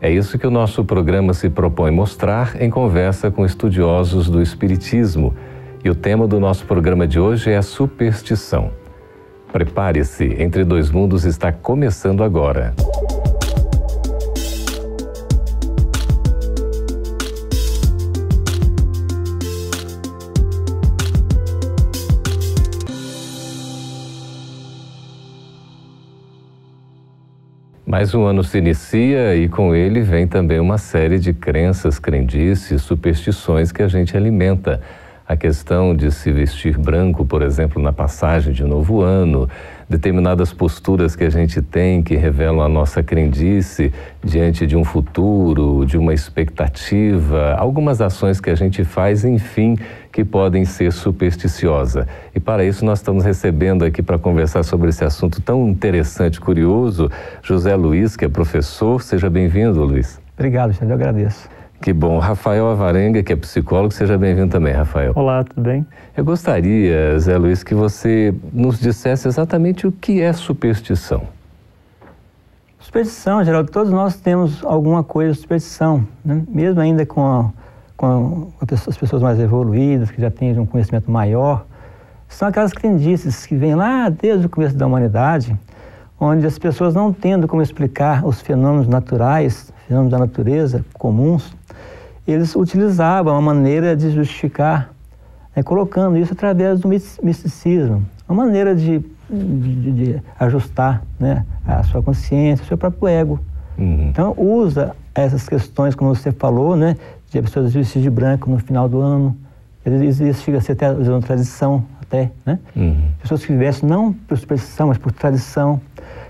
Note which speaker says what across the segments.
Speaker 1: É isso que o nosso programa se propõe mostrar em conversa com estudiosos do Espiritismo. E o tema do nosso programa de hoje é a superstição. Prepare-se, Entre Dois Mundos está começando agora. Mais um ano se inicia e com ele vem também uma série de crenças, crendices, superstições que a gente alimenta. A questão de se vestir branco, por exemplo, na passagem de novo ano, determinadas posturas que a gente tem que revelam a nossa crendice diante de um futuro, de uma expectativa, algumas ações que a gente faz, enfim, que podem ser supersticiosa. E para isso nós estamos recebendo aqui para conversar sobre esse assunto tão interessante, curioso, José Luiz, que é professor. Seja bem-vindo, Luiz.
Speaker 2: Obrigado, Xande, eu agradeço.
Speaker 1: Que bom. Rafael Avarenga, que é psicólogo, seja bem-vindo também, Rafael.
Speaker 2: Olá, tudo bem?
Speaker 1: Eu gostaria, Zé Luiz, que você nos dissesse exatamente o que é superstição.
Speaker 2: Superstição, Geraldo, todos nós temos alguma coisa de superstição, né? mesmo ainda com, a, com a, as pessoas mais evoluídas, que já têm um conhecimento maior, são aquelas crendices que vêm lá desde o começo da humanidade, onde as pessoas não tendo como explicar os fenômenos naturais, fenômenos da natureza comuns, eles utilizavam uma maneira de justificar, né, colocando isso através do misticismo, uma maneira de, de, de ajustar né, a sua consciência, o seu próprio ego. Uhum. Então, usa essas questões, como você falou, né, de pessoas vestir de branco no final do ano. Isso chega a ser até uma tradição, até, né? Uhum. Pessoas que vestem não por superstição, mas por tradição.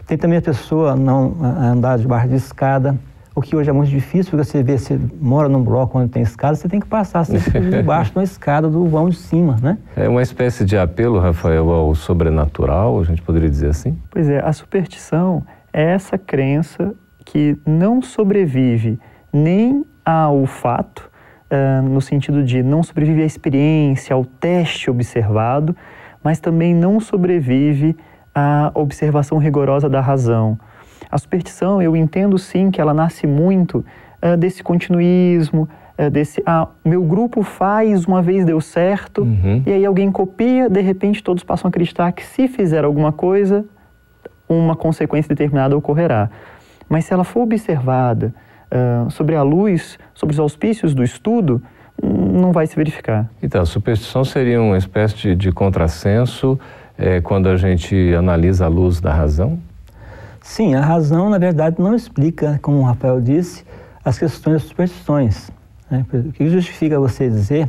Speaker 2: Tem também a pessoa não andar de barra de escada o que hoje é muito difícil, porque você vê, você mora num bloco onde tem escada, você tem que passar sempre debaixo da escada do vão de cima, né?
Speaker 1: É uma espécie de apelo, Rafael, ao sobrenatural, a gente poderia dizer assim?
Speaker 3: Pois é, a superstição é essa crença que não sobrevive nem ao fato, uh, no sentido de não sobrevive à experiência, ao teste observado, mas também não sobrevive à observação rigorosa da razão. A superstição, eu entendo sim que ela nasce muito uh, desse continuismo, uh, desse, ah, meu grupo faz, uma vez deu certo, uhum. e aí alguém copia, de repente todos passam a acreditar que se fizer alguma coisa, uma consequência determinada ocorrerá. Mas se ela for observada uh, sobre a luz, sobre os auspícios do estudo, não vai se verificar.
Speaker 1: Então, a superstição seria uma espécie de, de contrassenso é, quando a gente analisa a luz da razão?
Speaker 2: Sim, a razão, na verdade, não explica, como o Rafael disse, as questões das superstições. Né? O que justifica você dizer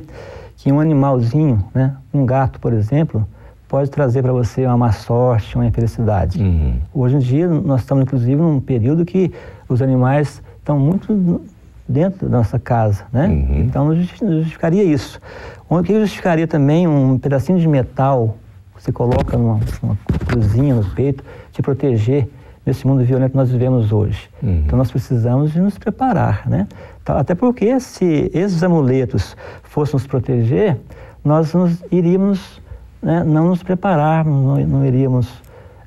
Speaker 2: que um animalzinho, né, um gato, por exemplo, pode trazer para você uma má sorte, uma infelicidade. Uhum. Hoje em dia, nós estamos, inclusive, num período que os animais estão muito dentro da nossa casa, né? Uhum. Então, não justificaria isso. O que justificaria também um pedacinho de metal que você coloca numa, numa cruzinha no peito, te proteger nesse mundo violento que nós vivemos hoje. Uhum. Então nós precisamos de nos preparar, né? Tá, até porque se esses amuletos fossem nos proteger, nós nos iríamos né, não nos preparar, não, não iríamos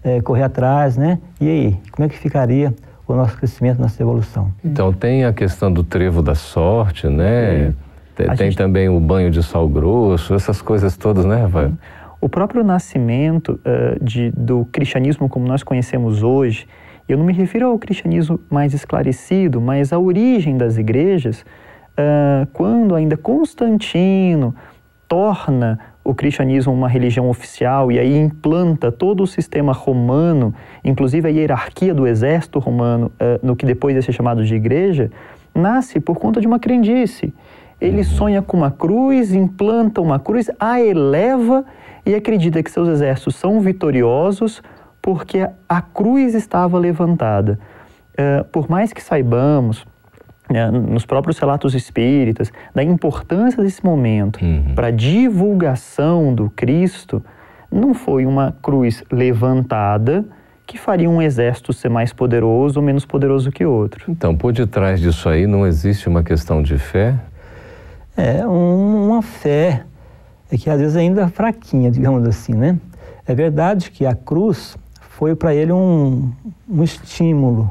Speaker 2: é, correr atrás, né? E aí, como é que ficaria o nosso crescimento, nossa evolução?
Speaker 1: Então tem a questão do trevo da sorte, né? Tem, tem gente... também o banho de sal grosso, essas coisas todas, né, Rafael?
Speaker 3: O próprio nascimento uh, de, do cristianismo como nós conhecemos hoje, eu não me refiro ao cristianismo mais esclarecido, mas à origem das igrejas, uh, quando ainda Constantino torna o cristianismo uma religião oficial e aí implanta todo o sistema romano, inclusive a hierarquia do exército romano, uh, no que depois ia ser chamado de igreja, nasce por conta de uma crendice. Ele uhum. sonha com uma cruz, implanta uma cruz, a eleva e acredita que seus exércitos são vitoriosos porque a cruz estava levantada. Uh, por mais que saibamos né, nos próprios relatos espíritas, da importância desse momento uhum. para a divulgação do Cristo, não foi uma cruz levantada que faria um exército ser mais poderoso ou menos poderoso que outro.
Speaker 1: Então, por detrás disso aí não existe uma questão de fé?
Speaker 2: É uma fé que às vezes ainda é fraquinha, digamos assim, né? É verdade que a cruz foi para ele um, um estímulo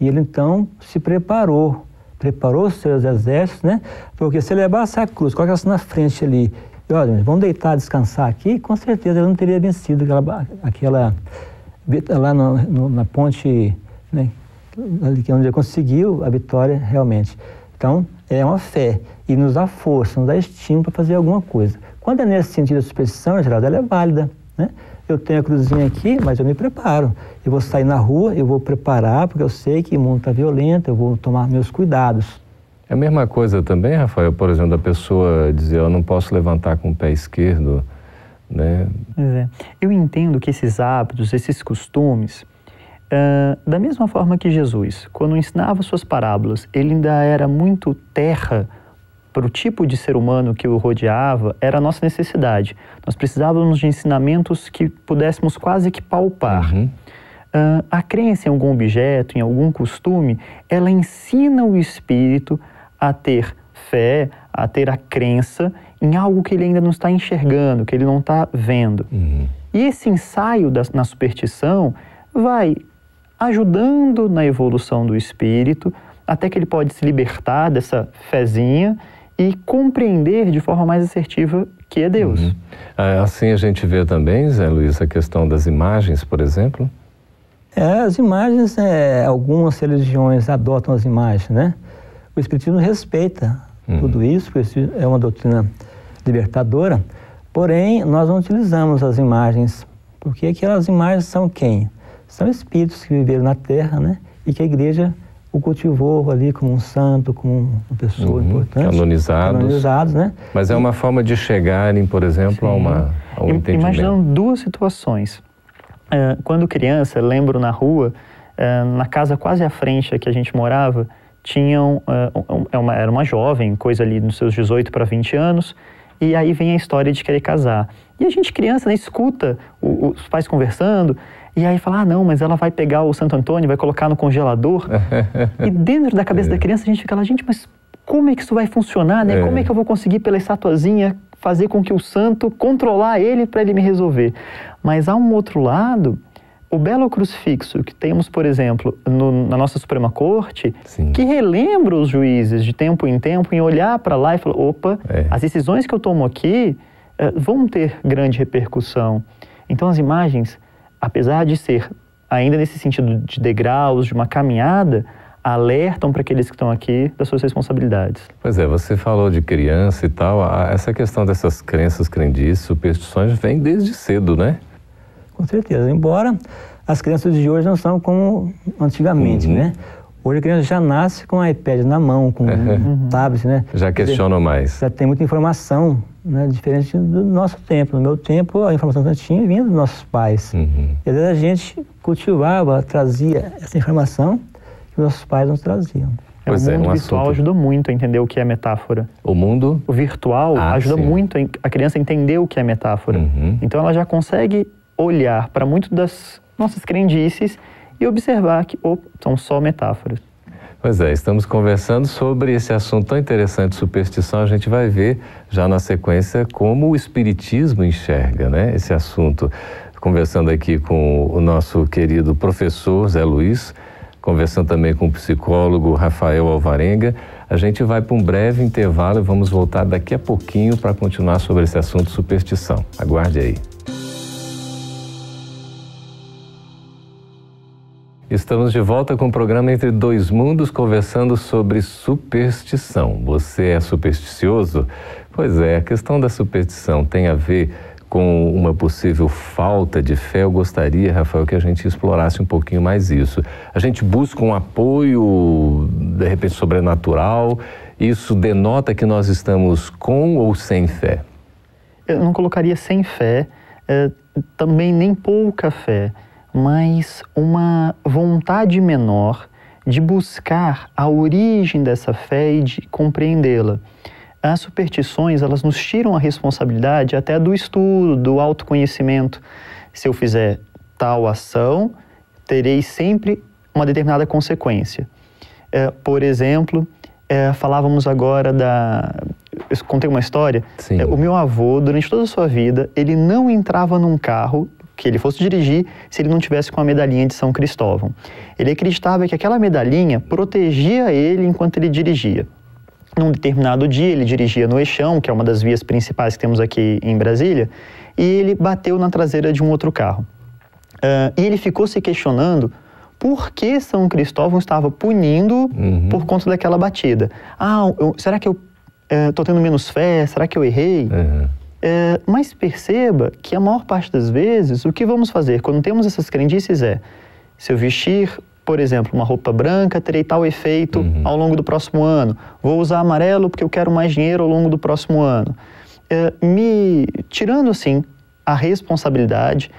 Speaker 2: e ele então se preparou, preparou seus exércitos, né? Porque se levasse a cruz, colocasse na frente ali e olha, vamos deitar, descansar aqui, com certeza ele não teria vencido aquela, aquela lá no, no, na ponte, né, é onde ele conseguiu a vitória realmente. Então, é uma fé e nos dá força, nos dá estímulo para fazer alguma coisa. Quando é nesse sentido a superstição, Geraldo, ela é válida, né? Eu tenho a cruzinha aqui, mas eu me preparo. Eu vou sair na rua, eu vou preparar, porque eu sei que o mundo está violento, eu vou tomar meus cuidados.
Speaker 1: É a mesma coisa também, Rafael, por exemplo, a pessoa dizer eu não posso levantar com o pé esquerdo, né?
Speaker 3: É. Eu entendo que esses hábitos, esses costumes, uh, da mesma forma que Jesus, quando ensinava suas parábolas, ele ainda era muito terra para o tipo de ser humano que o rodeava, era a nossa necessidade. Nós precisávamos de ensinamentos que pudéssemos quase que palpar. Uhum. Uh, a crença em algum objeto, em algum costume, ela ensina o espírito a ter fé, a ter a crença em algo que ele ainda não está enxergando, que ele não está vendo. Uhum. E esse ensaio da, na superstição vai ajudando na evolução do espírito, até que ele pode se libertar dessa fezinha e compreender de forma mais assertiva que é Deus. Uhum.
Speaker 1: É, assim a gente vê também, Zé Luiz, a questão das imagens, por exemplo?
Speaker 2: É, as imagens, é, algumas religiões adotam as imagens, né? O Espiritismo respeita uhum. tudo isso, porque é uma doutrina libertadora, porém nós não utilizamos as imagens, porque aquelas imagens são quem? São espíritos que viveram na Terra, né? E que a igreja o cultivou ali como um santo, como uma pessoa uhum, importante.
Speaker 1: Canonizados.
Speaker 2: Canonizados, né?
Speaker 1: Mas é uma forma de chegarem, por exemplo, a, uma, a um entendimento.
Speaker 3: Imaginando duas situações. Uh, quando criança, lembro na rua, uh, na casa quase à frente que a gente morava, tinham, uh, uma, era uma jovem, coisa ali nos seus 18 para 20 anos, e aí vem a história de querer casar. E a gente, criança, né, escuta os pais conversando, e aí fala, ah, não, mas ela vai pegar o Santo Antônio, vai colocar no congelador. e dentro da cabeça é. da criança a gente fica lá, gente, mas como é que isso vai funcionar, né? É. Como é que eu vou conseguir pela estatuazinha fazer com que o santo controlar ele para ele me resolver? Mas há um outro lado o belo crucifixo que temos, por exemplo, no, na nossa Suprema Corte, Sim. que relembra os juízes de tempo em tempo em olhar para lá e falar: opa, é. as decisões que eu tomo aqui eh, vão ter grande repercussão. Então, as imagens, apesar de ser ainda nesse sentido de degraus, de uma caminhada, alertam para aqueles que estão aqui das suas responsabilidades.
Speaker 1: Pois é, você falou de criança e tal, essa questão dessas crenças, crendices, superstições vem desde cedo, né?
Speaker 2: Com certeza. Embora as crianças de hoje não são como antigamente, uhum. né? Hoje a criança já nasce com o iPad na mão, com uhum. um tablet, né?
Speaker 1: Já questionam mais.
Speaker 2: Já tem muita informação, né? Diferente do nosso tempo. No meu tempo, a informação que eu tinha vinha dos nossos pais. Uhum. E às vezes a gente cultivava, trazia essa informação que nossos pais nos traziam.
Speaker 3: É, pois o mundo é, um virtual assunto. ajuda muito a entender o que é metáfora.
Speaker 1: O mundo?
Speaker 3: O virtual ah, ajuda sim. muito a criança a entender o que é metáfora. Uhum. Então ela já consegue olhar para muito das nossas crendices e observar que oh, são só metáforas.
Speaker 1: Pois é, estamos conversando sobre esse assunto tão interessante, superstição. A gente vai ver já na sequência como o Espiritismo enxerga né, esse assunto. Conversando aqui com o nosso querido professor Zé Luiz, conversando também com o psicólogo Rafael Alvarenga. A gente vai para um breve intervalo e vamos voltar daqui a pouquinho para continuar sobre esse assunto superstição. Aguarde aí. Estamos de volta com o programa Entre Dois Mundos, conversando sobre superstição. Você é supersticioso? Pois é, a questão da superstição tem a ver com uma possível falta de fé. Eu gostaria, Rafael, que a gente explorasse um pouquinho mais isso. A gente busca um apoio, de repente, sobrenatural. Isso denota que nós estamos com ou sem fé?
Speaker 3: Eu não colocaria sem fé, é, também nem pouca fé mas uma vontade menor de buscar a origem dessa fé e de compreendê-la. As superstições, elas nos tiram a responsabilidade até do estudo, do autoconhecimento. Se eu fizer tal ação, terei sempre uma determinada consequência. É, por exemplo, é, falávamos agora da. Eu contei uma história. É, o meu avô, durante toda a sua vida, ele não entrava num carro que ele fosse dirigir se ele não tivesse com a medalhinha de São Cristóvão. Ele acreditava que aquela medalhinha protegia ele enquanto ele dirigia. Num determinado dia, ele dirigia no Eixão, que é uma das vias principais que temos aqui em Brasília, e ele bateu na traseira de um outro carro. Uh, e ele ficou se questionando por que São Cristóvão estava punindo uhum. por conta daquela batida. Ah, eu, será que eu estou uh, tendo menos fé? Será que eu errei? Uhum. É, mas perceba que a maior parte das vezes, o que vamos fazer quando temos essas crendices é: se eu vestir, por exemplo, uma roupa branca, terei tal efeito uhum. ao longo do próximo ano. Vou usar amarelo porque eu quero mais dinheiro ao longo do próximo ano. É, me tirando assim a responsabilidade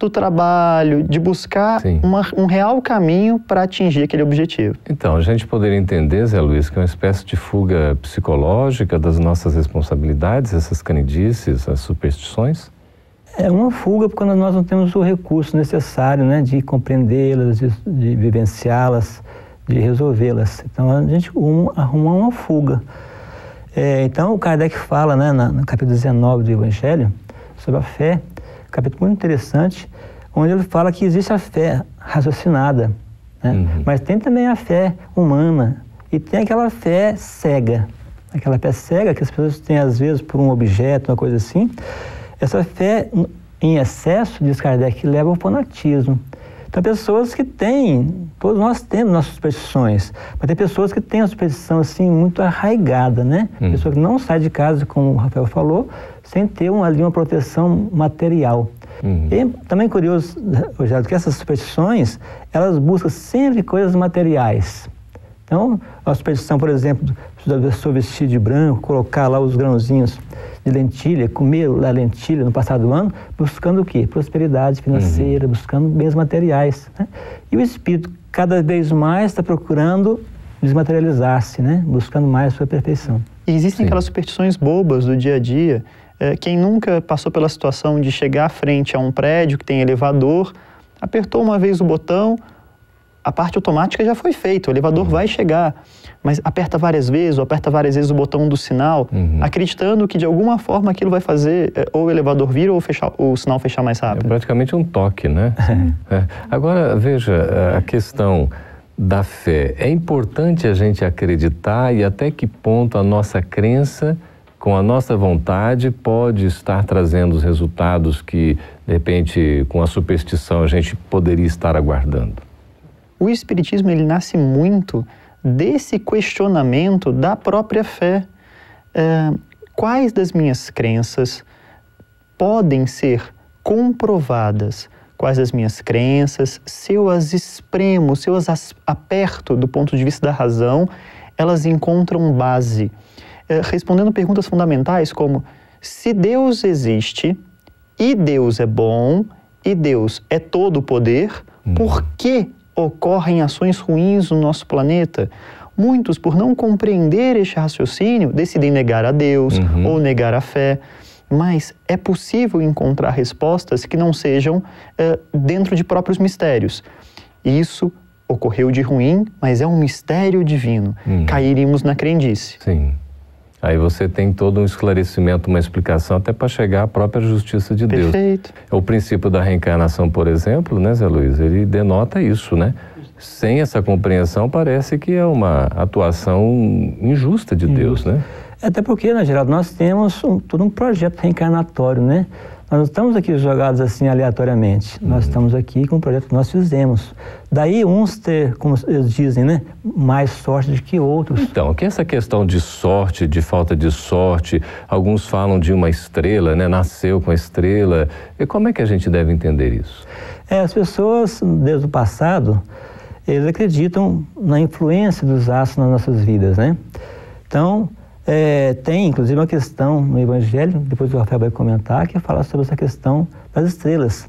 Speaker 3: do trabalho, de buscar uma, um real caminho para atingir aquele objetivo.
Speaker 1: Então, a gente poderia entender, Zé Luiz, que é uma espécie de fuga psicológica das nossas responsabilidades, essas crendices, as superstições?
Speaker 2: É uma fuga quando nós não temos o recurso necessário né, de compreendê-las, de, de vivenciá-las, de resolvê-las. Então, a gente um, arruma uma fuga. É, então, o Kardec fala né, na, no capítulo 19 do Evangelho sobre a fé, capítulo muito interessante, onde ele fala que existe a fé raciocinada, né? Uhum. mas tem também a fé humana e tem aquela fé cega, aquela fé cega que as pessoas têm às vezes por um objeto, uma coisa assim. Essa fé em excesso, diz Kardec, leva ao fanatismo. Então, pessoas que têm, todos nós temos nossas superstições, mas tem pessoas que têm a superstição assim muito arraigada, né? Hum. Pessoa que não sai de casa, como o Rafael falou, sem ter uma, ali uma proteção material. Uhum. E também curioso, Rogério, que essas superstições, elas buscam sempre coisas materiais. Então, a superstição, por exemplo, da pessoa vestir de branco, colocar lá os grãozinhos de lentilha, comer a lentilha no passado do ano, buscando o quê? Prosperidade financeira, uhum. buscando bens materiais. Né? E o espírito, cada vez mais, está procurando desmaterializar-se, né? buscando mais a sua perfeição.
Speaker 3: E existem Sim. aquelas superstições bobas do dia a dia é, quem nunca passou pela situação de chegar à frente a um prédio que tem elevador, apertou uma vez o botão, a parte automática já foi feita, o elevador uhum. vai chegar, mas aperta várias vezes ou aperta várias vezes o botão do sinal, uhum. acreditando que de alguma forma aquilo vai fazer é, ou o elevador vir ou fechar, o sinal fechar mais rápido.
Speaker 1: É praticamente um toque, né? é. Agora, veja, é, a questão da fé. É importante a gente acreditar e até que ponto a nossa crença com a nossa vontade, pode estar trazendo os resultados que, de repente, com a superstição, a gente poderia estar aguardando?
Speaker 3: O Espiritismo ele nasce muito desse questionamento da própria fé. É, quais das minhas crenças podem ser comprovadas? Quais das minhas crenças, se eu as espremo, se eu as aperto do ponto de vista da razão, elas encontram base respondendo perguntas fundamentais como se Deus existe e Deus é bom e Deus é todo o poder, hum. por que ocorrem ações ruins no nosso planeta? Muitos, por não compreender este raciocínio, decidem negar a Deus uhum. ou negar a fé. Mas é possível encontrar respostas que não sejam uh, dentro de próprios mistérios. Isso ocorreu de ruim, mas é um mistério divino. Uhum. Cairíamos na crendice.
Speaker 1: Sim. Aí você tem todo um esclarecimento, uma explicação até para chegar à própria justiça de Deus.
Speaker 3: Perfeito.
Speaker 1: O princípio da reencarnação, por exemplo, né, Zé Luiz, ele denota isso, né? Sem essa compreensão, parece que é uma atuação injusta de Deus, né?
Speaker 2: Até porque, na geral, nós temos um, todo um projeto reencarnatório, né? Nós não estamos aqui jogados assim aleatoriamente. Uhum. Nós estamos aqui com um projeto que nós fizemos. Daí uns ter, como eles dizem, né, mais sorte do que outros.
Speaker 1: Então, que essa questão de sorte, de falta de sorte, alguns falam de uma estrela, né, nasceu com a estrela. E como é que a gente deve entender isso?
Speaker 2: É, as pessoas, desde o passado, eles acreditam na influência dos astros nas nossas vidas, né? Então, é, tem, inclusive, uma questão no Evangelho, depois o Rafael vai comentar, que fala sobre essa questão das estrelas.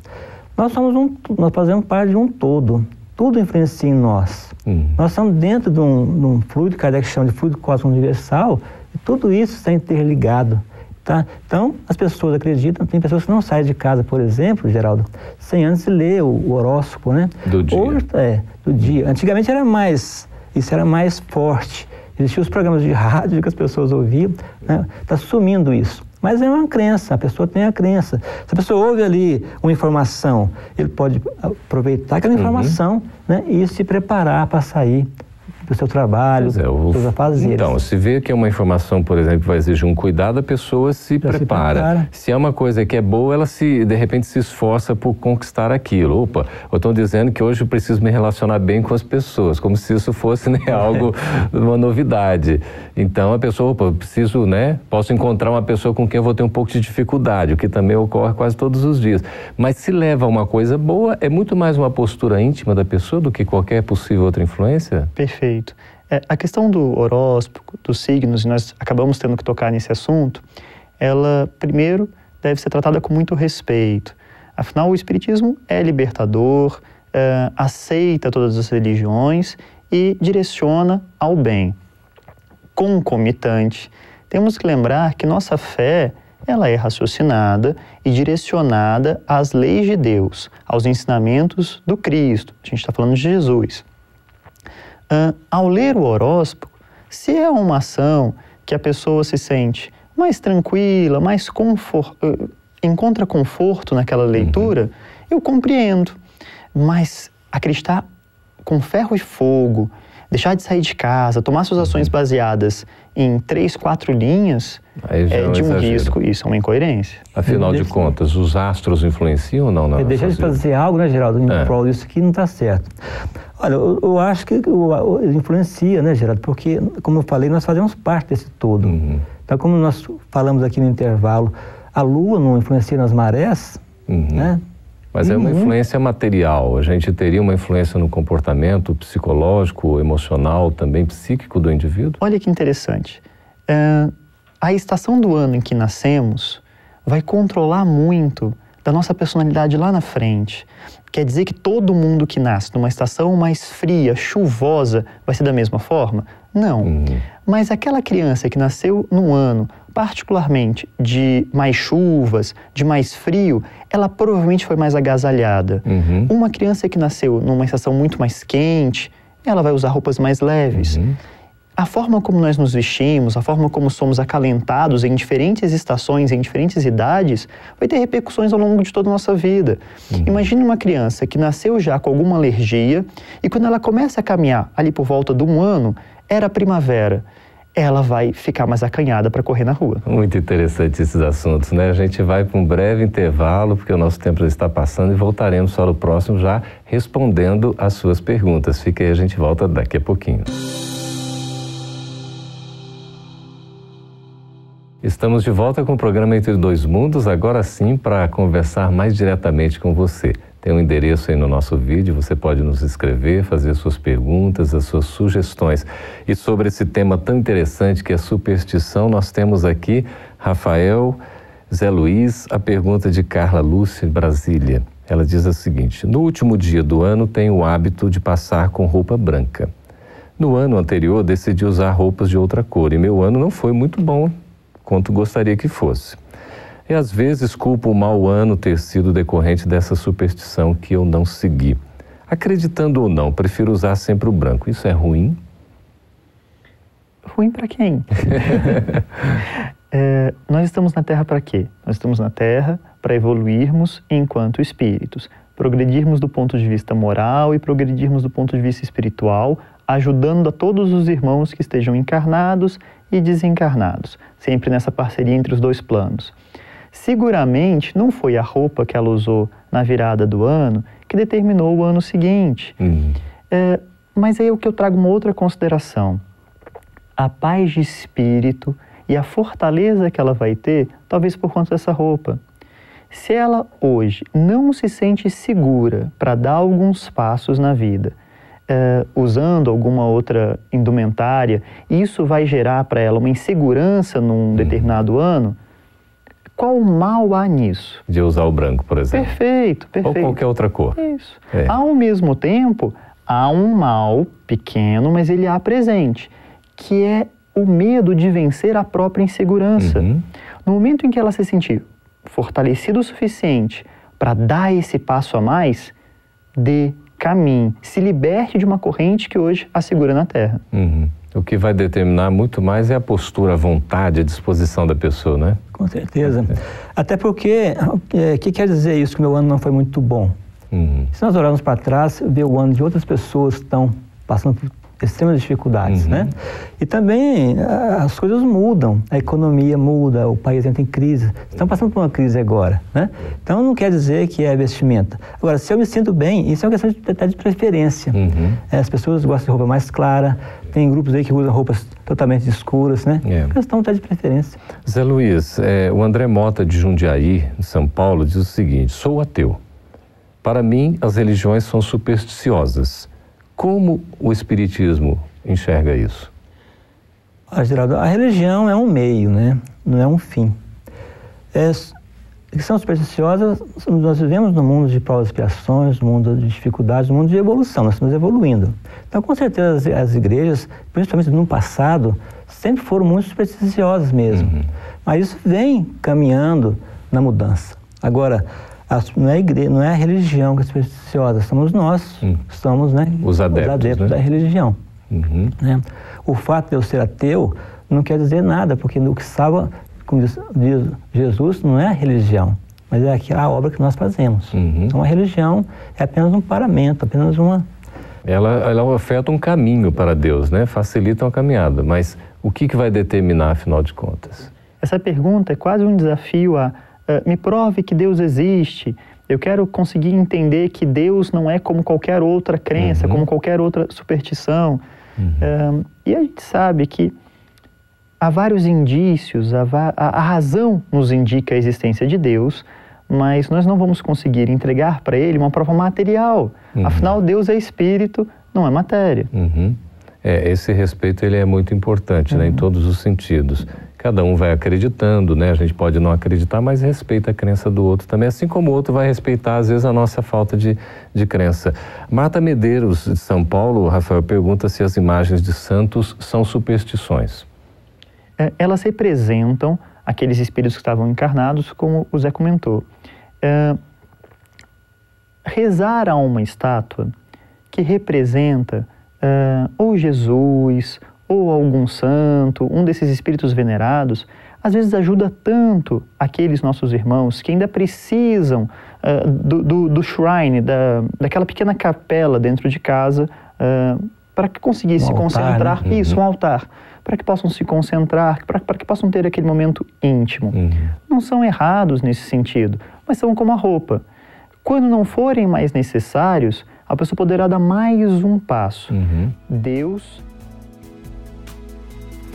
Speaker 2: Nós somos um, nós fazemos parte de um todo. tudo influencia em nós. Uhum. Nós estamos dentro de um, de um fluido, Kardec chama de fluido cósmico universal, e tudo isso está interligado. Tá? Então, as pessoas acreditam, tem pessoas que não saem de casa, por exemplo, Geraldo, sem antes ler o, o horóscopo, né?
Speaker 1: Do dia. Hoje,
Speaker 2: é, do dia. Antigamente era mais, isso era mais forte. Existiam os programas de rádio que as pessoas ouviam, está né? Sumindo isso. Mas é uma crença, a pessoa tem a crença. Se a pessoa ouve ali uma informação, ele pode aproveitar aquela uhum. informação uhum. né, e se preparar para sair do seu trabalho, é, seus afazeres.
Speaker 1: Então, se vê que é uma informação, por exemplo, que vai exigir um cuidado, a pessoa se prepara. se prepara. Se é uma coisa que é boa, ela se, de repente, se esforça por conquistar aquilo. Opa, eu estou dizendo que hoje eu preciso me relacionar bem com as pessoas, como se isso fosse né, algo, uma novidade. Então, a pessoa, opa, eu preciso, né, posso encontrar uma pessoa com quem eu vou ter um pouco de dificuldade, o que também ocorre quase todos os dias. Mas se leva a uma coisa boa, é muito mais uma postura íntima da pessoa do que qualquer possível outra influência?
Speaker 3: Perfeito. É, a questão do horóscopo, dos signos, e nós acabamos tendo que tocar nesse assunto, ela, primeiro, deve ser tratada com muito respeito. Afinal, o Espiritismo é libertador, é, aceita todas as religiões e direciona ao bem. Concomitante, temos que lembrar que nossa fé ela é raciocinada e direcionada às leis de Deus, aos ensinamentos do Cristo. A gente está falando de Jesus. Uh, ao ler o horóscopo, se é uma ação que a pessoa se sente mais tranquila, mais confort, uh, encontra conforto naquela uhum. leitura, uhum. eu compreendo. Mas acreditar com ferro e fogo, deixar de sair de casa, tomar suas ações uhum. baseadas em três, quatro linhas, é, é de um risco, isso é uma incoerência.
Speaker 1: Afinal de contas, os astros influenciam ou não?
Speaker 2: Na deixa de fazer algo, né, Geraldo, em é. prol disso que não está certo. Olha, eu, eu acho que o, o, influencia, né, Geraldo? Porque, como eu falei, nós fazemos parte desse todo. Uhum. Então, como nós falamos aqui no intervalo, a Lua não influencia nas marés, uhum. né?
Speaker 1: Mas uhum. é uma uhum. influência material. A gente teria uma influência no comportamento psicológico, emocional, também psíquico do indivíduo?
Speaker 3: Olha que interessante. É, a estação do ano em que nascemos vai controlar muito da nossa personalidade lá na frente. Quer dizer que todo mundo que nasce numa estação mais fria, chuvosa, vai ser da mesma forma? Não. Uhum. Mas aquela criança que nasceu num ano, particularmente de mais chuvas, de mais frio, ela provavelmente foi mais agasalhada. Uhum. Uma criança que nasceu numa estação muito mais quente, ela vai usar roupas mais leves. Uhum a forma como nós nos vestimos, a forma como somos acalentados em diferentes estações, em diferentes idades, vai ter repercussões ao longo de toda a nossa vida. Uhum. Imagine uma criança que nasceu já com alguma alergia e quando ela começa a caminhar ali por volta de um ano, era primavera ela vai ficar mais acanhada para correr na rua.
Speaker 1: Muito interessante esses assuntos, né? A gente vai para um breve intervalo, porque o nosso tempo já está passando e voltaremos só no próximo já respondendo às suas perguntas. Fique aí, a gente volta daqui a pouquinho. Estamos de volta com o programa Entre Dois Mundos, agora sim para conversar mais diretamente com você. Tem um endereço aí no nosso vídeo, você pode nos escrever, fazer suas perguntas, as suas sugestões. E sobre esse tema tão interessante que é superstição, nós temos aqui Rafael, Zé Luiz, a pergunta de Carla Lúcia, Brasília. Ela diz o seguinte: No último dia do ano, tenho o hábito de passar com roupa branca. No ano anterior, decidi usar roupas de outra cor e meu ano não foi muito bom quanto gostaria que fosse. E às vezes culpo o mau ano ter sido decorrente dessa superstição que eu não segui. Acreditando ou não, prefiro usar sempre o branco. Isso é ruim?
Speaker 3: Ruim para quem? é, nós estamos na Terra para quê? Nós estamos na Terra para evoluirmos enquanto espíritos, progredirmos do ponto de vista moral e progredirmos do ponto de vista espiritual, ajudando a todos os irmãos que estejam encarnados e desencarnados, sempre nessa parceria entre os dois planos. Seguramente não foi a roupa que ela usou na virada do ano que determinou o ano seguinte. Uhum. É, mas aí é o que eu trago uma outra consideração. A paz de espírito e a fortaleza que ela vai ter, talvez por conta dessa roupa. Se ela hoje não se sente segura para dar alguns passos na vida, é, usando alguma outra indumentária, isso vai gerar para ela uma insegurança num uhum. determinado ano, qual mal há nisso?
Speaker 1: De usar o branco, por exemplo.
Speaker 3: Perfeito, perfeito.
Speaker 1: Ou qualquer outra cor.
Speaker 3: Isso. É. Ao mesmo tempo, há um mal pequeno, mas ele há presente, que é o medo de vencer a própria insegurança. Uhum. No momento em que ela se sentir fortalecida o suficiente para dar esse passo a mais, dê caminho, se liberte de uma corrente que hoje a segura na terra.
Speaker 1: Uhum. O que vai determinar muito mais é a postura, a vontade, a disposição da pessoa, né?
Speaker 2: Com certeza. Até porque, o é, que quer dizer isso, que meu ano não foi muito bom? Uhum. Se nós olharmos para trás, ver o ano de outras pessoas que estão passando por extremas dificuldades, uhum. né? E também as coisas mudam, a economia muda, o país entra em crise. Estamos passando por uma crise agora, né? Então não quer dizer que é vestimenta. Agora, se eu me sinto bem, isso é uma questão de, até de preferência. Uhum. É, as pessoas gostam de roupa mais clara, tem grupos aí que usam roupas totalmente escuras, né? É. Questão até de preferência.
Speaker 1: Zé Luiz, é, o André Mota de Jundiaí, de São Paulo, diz o seguinte: sou ateu. Para mim, as religiões são supersticiosas. Como o Espiritismo enxerga isso?
Speaker 2: Ah, Geraldo, a religião é um meio, né? não é um fim. É, são supersticiosas, nós vivemos no mundo de provas e expiações, no mundo de dificuldades, no mundo de evolução, nós estamos evoluindo. Então, com certeza, as, as igrejas, principalmente no passado, sempre foram muito supersticiosas mesmo. Uhum. Mas isso vem caminhando na mudança. Agora, não é a igreja, não é a religião que é supersticiosa, somos nós, hum. somos né,
Speaker 1: os adeptos, os adeptos
Speaker 2: né? da religião. Uhum. Né? O fato de eu ser ateu não quer dizer nada, porque o que salva, como diz, diz Jesus, não é a religião, mas é a obra que nós fazemos. Uhum. Então a religião é apenas um paramento, apenas uma.
Speaker 1: Ela, ela oferta um caminho para Deus, né? facilita uma caminhada, mas o que, que vai determinar, afinal de contas?
Speaker 3: Essa pergunta é quase um desafio a me prove que Deus existe. Eu quero conseguir entender que Deus não é como qualquer outra crença, uhum. como qualquer outra superstição. Uhum. e a gente sabe que há vários indícios, a, a, a, razão nos indica a existência de Deus, mas nós não vamos conseguir entregar para Ele uma prova material. Uhum. Afinal, Deus é espírito, não é matéria.
Speaker 1: Uhum. É, esse respeito ele é muito importante né, em uhum. todos os sentidos. Cada um vai acreditando, né? A gente pode não acreditar, mas respeita a crença do outro também, assim como o outro vai respeitar, às vezes, a nossa falta de, de crença. Marta Medeiros, de São Paulo, Rafael, pergunta se as imagens de santos são superstições.
Speaker 3: É, elas representam aqueles espíritos que estavam encarnados, como o Zé comentou. É, rezar a uma estátua que representa é, ou Jesus, ou algum santo, um desses espíritos venerados, às vezes ajuda tanto aqueles nossos irmãos que ainda precisam uh, do, do, do, shrine, da, daquela pequena capela dentro de casa, uh, para que conseguir um se altar, concentrar. Né? Isso, um uhum. altar. Para que possam se concentrar, para que possam ter aquele momento íntimo. Uhum. Não são errados nesse sentido, mas são como a roupa. Quando não forem mais necessários, a pessoa poderá dar mais um passo. Uhum. Deus